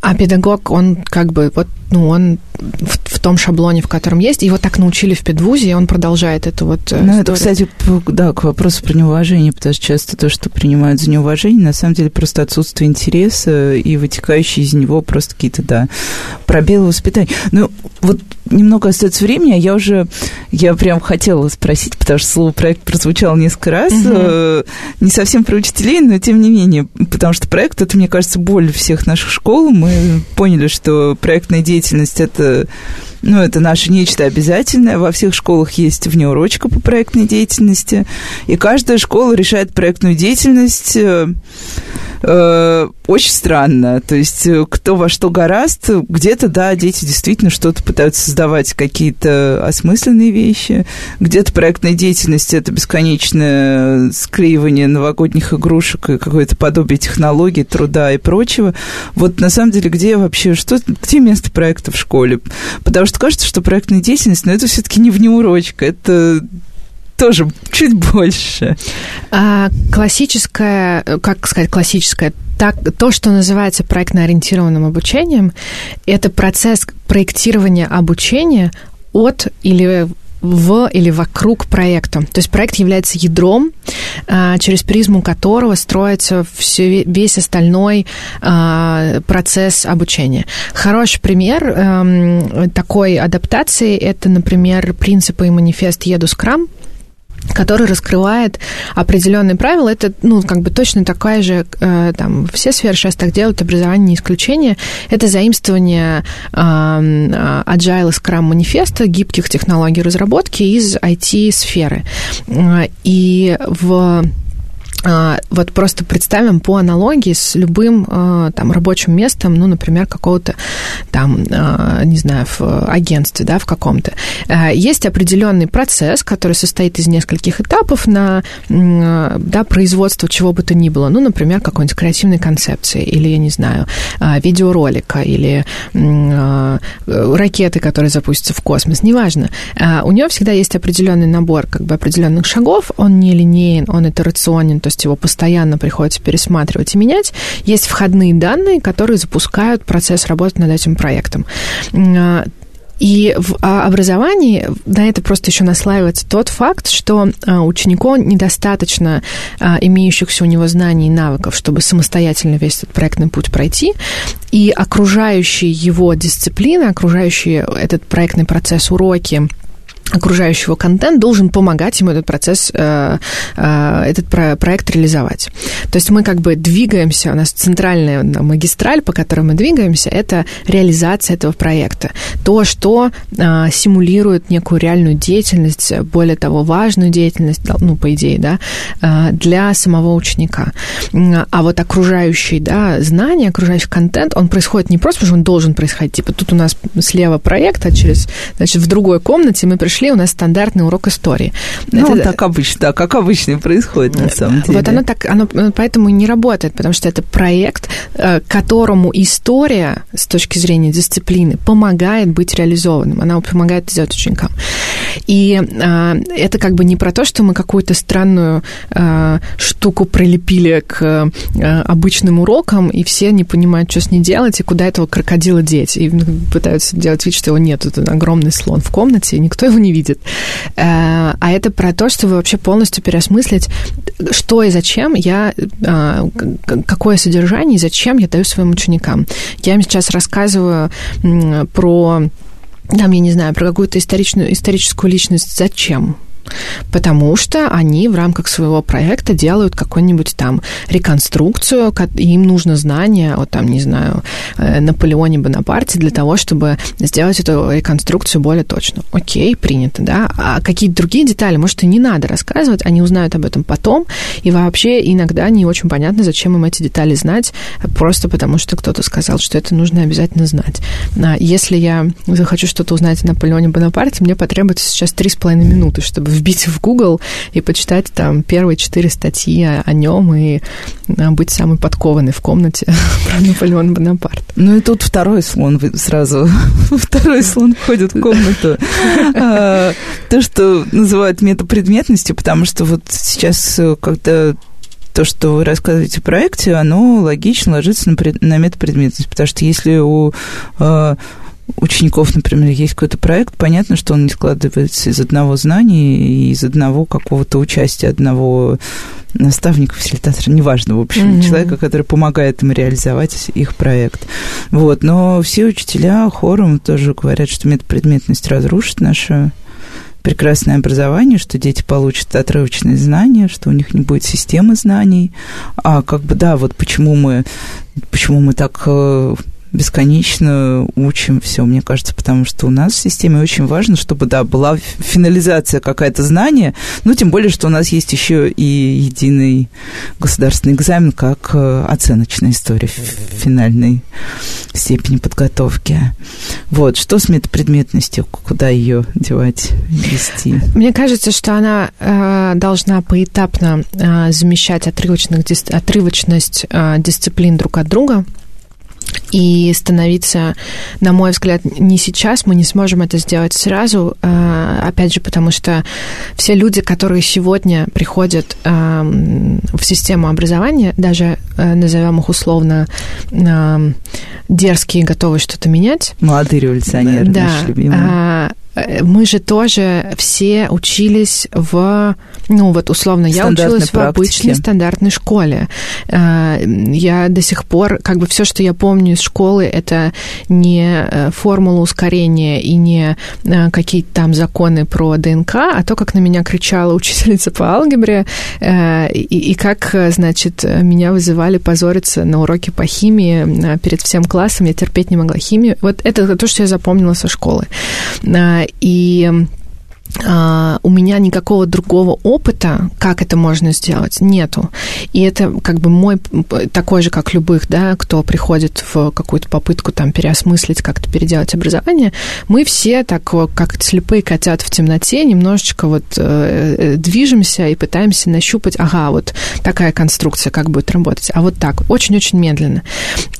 Speaker 2: а педагог, он как бы вот ну, он в, в том шаблоне, в котором есть. Его так научили в педвузе, и он продолжает эту вот
Speaker 1: э, Ну, это, кстати, да, к вопросу про неуважение, потому что часто то, что принимают за неуважение, на самом деле просто отсутствие интереса и вытекающие из него просто какие-то, да, пробелы воспитания. Ну, вот немного остается времени, а я уже, я прям хотела спросить, потому что слово проект прозвучало несколько раз, угу. не совсем про учителей, но тем не менее, потому что проект, это, мне кажется, боль всех наших школ. Мы поняли, что проектная деятельность – это ну, это наше нечто обязательное. Во всех школах есть внеурочка по проектной деятельности. И каждая школа решает проектную деятельность э, э, очень странно. То есть э, кто во что гораст, где-то, да, дети действительно что-то пытаются создавать, какие-то осмысленные вещи. Где-то проектная деятельность – это бесконечное склеивание новогодних игрушек и какое-то подобие технологий, труда и прочего. Вот на самом деле, где вообще, что, где место проекта в школе? Потому что что кажется, что проектная деятельность, но это все-таки не внеурочка, это тоже чуть больше.
Speaker 2: А, классическая, как сказать, классическая, так, то, что называется проектно-ориентированным обучением, это процесс проектирования обучения от или в или вокруг проекта. То есть проект является ядром, а, через призму которого строится все, весь остальной а, процесс обучения. Хороший пример эм, такой адаптации – это, например, принципы и манифест «Еду скрам», который раскрывает определенные правила. Это, ну, как бы точно такая же, э, там, все сферы сейчас так делают, образование не исключение. Это заимствование э, Agile Scrum манифеста, гибких технологий разработки из IT-сферы. Э, и в вот просто представим по аналогии с любым а, там рабочим местом, ну, например, какого-то там, а, не знаю, в агентстве, да, в каком-то. Есть определенный процесс, который состоит из нескольких этапов на да, производство чего бы то ни было. Ну, например, какой-нибудь креативной концепции или, я не знаю, видеоролика или ракеты, которые запустятся в космос, неважно. У нее всегда есть определенный набор как бы определенных шагов, он не линейен, он итерационен, то есть его постоянно приходится пересматривать и менять, есть входные данные, которые запускают процесс работы над этим проектом. А, и в а, образовании на это просто еще наслаивается тот факт, что а, ученику недостаточно имеющихся у него знаний и навыков, чтобы самостоятельно весь этот проектный путь пройти, и окружающие его дисциплины, окружающие этот проектный процесс уроки, окружающего контент должен помогать ему этот процесс, э, э, этот проект реализовать. То есть мы как бы двигаемся, у нас центральная магистраль, по которой мы двигаемся, это реализация этого проекта. То, что э, симулирует некую реальную деятельность, более того, важную деятельность, ну, по идее, да, для самого ученика. А вот окружающий, да, знания, окружающий контент, он происходит не просто, потому что он должен происходить. Типа тут у нас слева проект, а через, значит, в другой комнате мы пришли пришли, у нас стандартный урок истории.
Speaker 1: Ну, это... так обычно, да, как обычно происходит на самом деле.
Speaker 2: Вот оно так, оно поэтому не работает, потому что это проект, э, которому история с точки зрения дисциплины помогает быть реализованным, она помогает сделать ученикам. И а, это как бы не про то, что мы какую-то странную а, штуку прилепили к а, обычным урокам, и все не понимают, что с ней делать, и куда этого крокодила деть. И пытаются делать вид, что его нет. Это огромный слон в комнате, и никто его не видит. А, а это про то, что вы вообще полностью переосмыслить, что и зачем я, а, какое содержание и зачем я даю своим ученикам. Я им сейчас рассказываю про там, я не знаю, про какую-то историчную, историческую личность, зачем? Потому что они в рамках своего проекта делают какую-нибудь там реконструкцию, им нужно знание о, там, не знаю, э, Наполеоне Бонапарте для того, чтобы сделать эту реконструкцию более точно. Окей, принято, да. А какие-то другие детали, может, и не надо рассказывать, они узнают об этом потом, и вообще иногда не очень понятно, зачем им эти детали знать, просто потому что кто-то сказал, что это нужно обязательно знать. А если я захочу что-то узнать о Наполеоне Бонапарте, мне потребуется сейчас три с половиной минуты, чтобы вбить в Google и почитать там первые четыре статьи о, о нем и а, быть самый подкованный в комнате про Наполеона Бонапарта.
Speaker 1: Ну и тут второй слон сразу, второй слон входит в комнату. А, то, что называют метапредметностью, потому что вот сейчас, э, когда то, что вы рассказываете в проекте, оно логично ложится на, на метапредметность, потому что если у э, учеников, например, есть какой-то проект, понятно, что он не складывается из одного знания и из одного какого-то участия одного наставника, фасилитатора, неважно, в общем, mm-hmm. человека, который помогает им реализовать их проект. Вот, но все учителя хором тоже говорят, что метапредметность разрушит наше прекрасное образование, что дети получат отрывочные знания, что у них не будет системы знаний. А как бы, да, вот почему мы, почему мы так э, бесконечно учим все, мне кажется, потому что у нас в системе очень важно, чтобы, да, была финализация какая-то знания, ну, тем более, что у нас есть еще и единый государственный экзамен, как э, оценочная история в финальной степени подготовки. Вот, что с метапредметностью, куда ее девать, вести?
Speaker 2: Мне кажется, что она э, должна поэтапно э, замещать отрывочных, отрывочность э, дисциплин друг от друга, и становиться, на мой взгляд, не сейчас, мы не сможем это сделать сразу, а, опять же, потому что все люди, которые сегодня приходят в систему образования, даже э, назовем их условно дерзкие, готовы что-то менять.
Speaker 1: Молодые революционеры,
Speaker 2: да, наши любимые Э, мы же тоже все учились в, ну вот условно, я училась практике. в обычной стандартной школе. Э, я до сих пор, как бы все, что я помню из школы, это не э, формула ускорения и не какие-то там законы про ДНК, а то, как на меня кричала учительница по алгебре, и, и как, значит, меня вызывали позориться на уроке по химии перед всем классом, я терпеть не могла химию. Вот это то, что я запомнила со школы и у меня никакого другого опыта, как это можно сделать, нету. И это как бы мой, такой же, как любых, да, кто приходит в какую-то попытку там переосмыслить, как-то переделать образование, мы все так, как слепые котят в темноте, немножечко вот э, э, движемся и пытаемся нащупать, ага, вот такая конструкция, как будет работать, а вот так, очень-очень медленно.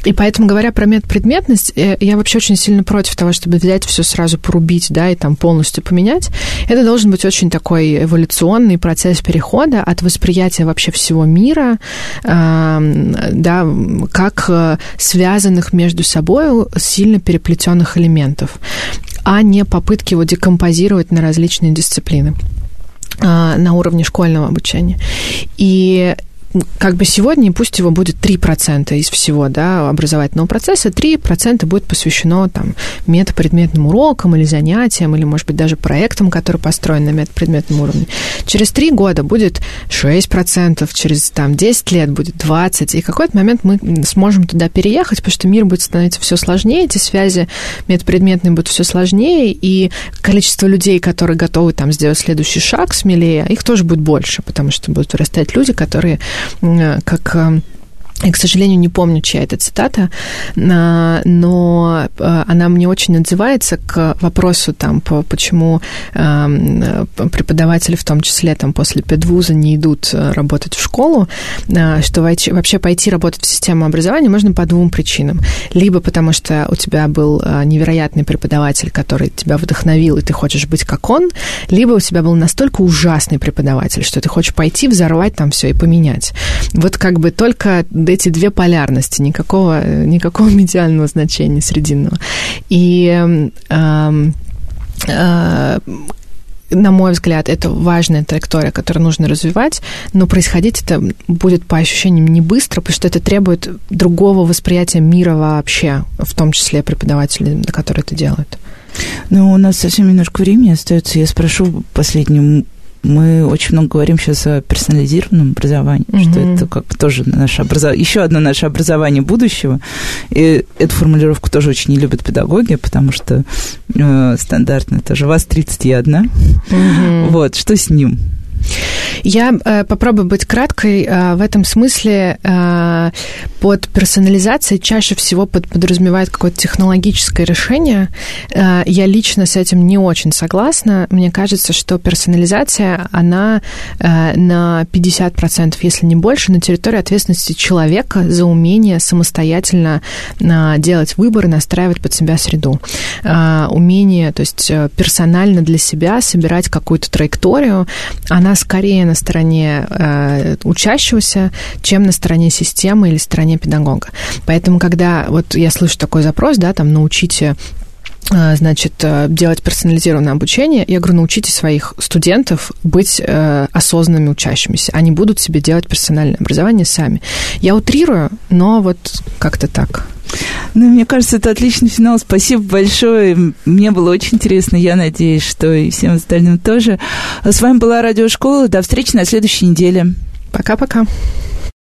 Speaker 2: И поэтому, говоря про предметность, э, я вообще очень сильно против того, чтобы взять все сразу порубить, да, и там полностью поменять. Это должен быть очень такой эволюционный процесс перехода от восприятия вообще всего мира, да, как э, связанных между собой сильно переплетенных элементов, а не попытки его декомпозировать на различные дисциплины а, на уровне школьного обучения. И как бы сегодня, пусть его будет 3% из всего да, образовательного процесса, 3% будет посвящено там, метапредметным урокам или занятиям, или, может быть, даже проектам, которые построены на метапредметном уровне. Через 3 года будет 6%, через там, 10 лет будет 20%, и в какой-то момент мы сможем туда переехать, потому что мир будет становиться все сложнее, эти связи метапредметные будут все сложнее, и количество людей, которые готовы там, сделать следующий шаг смелее, их тоже будет больше, потому что будут вырастать люди, которые как э, я, к сожалению, не помню, чья это цитата, а, но а, она мне очень отзывается к вопросу, там, почему преподаватели, в том числе там, после педвуза, не идут э, работать в школу, а, что вообще пойти работать в систему образования можно по двум причинам. Либо потому, что у тебя был невероятный преподаватель, который тебя вдохновил, и ты хочешь быть как он, либо у тебя был настолько ужасный преподаватель, что ты хочешь пойти, взорвать там все и поменять. Вот как бы только эти две полярности, никакого, никакого медиального значения срединного. И э, э, на мой взгляд, это важная траектория, которую нужно развивать, но происходить это будет по ощущениям не быстро, потому что это требует другого восприятия мира вообще, в том числе преподавателей, которые это делают.
Speaker 1: Ну, у нас совсем немножко времени остается. Я спрошу последнюю мы очень много говорим сейчас о персонализированном образовании, угу. что это как тоже наше образование, еще одно наше образование будущего. И эту формулировку тоже очень не любят педагоги, потому что э, стандартно тоже вас 31. Угу. Вот, что с ним?
Speaker 2: Я э, попробую быть краткой. Э, в этом смысле э, под персонализацией чаще всего под, подразумевает какое-то технологическое решение. Я лично с этим не очень согласна. Мне кажется, что персонализация, она на 50%, если не больше, на территории ответственности человека за умение самостоятельно делать выборы, настраивать под себя среду. Умение, то есть персонально для себя собирать какую-то траекторию, она скорее на стороне э, учащегося, чем на стороне системы или стороне педагога. Поэтому, когда вот я слышу такой запрос, да, там, научите а, значит, э, делать персонализированное обучение. Я говорю, научите своих студентов быть э, осознанными учащимися. Они будут себе делать персональное образование сами. Я утрирую, но вот как-то так.
Speaker 1: Ну, мне кажется, это отличный финал. Спасибо большое. Мне было очень интересно. Я надеюсь, что и всем остальным тоже. С вами была Радиошкола. До встречи на следующей неделе.
Speaker 2: Пока-пока.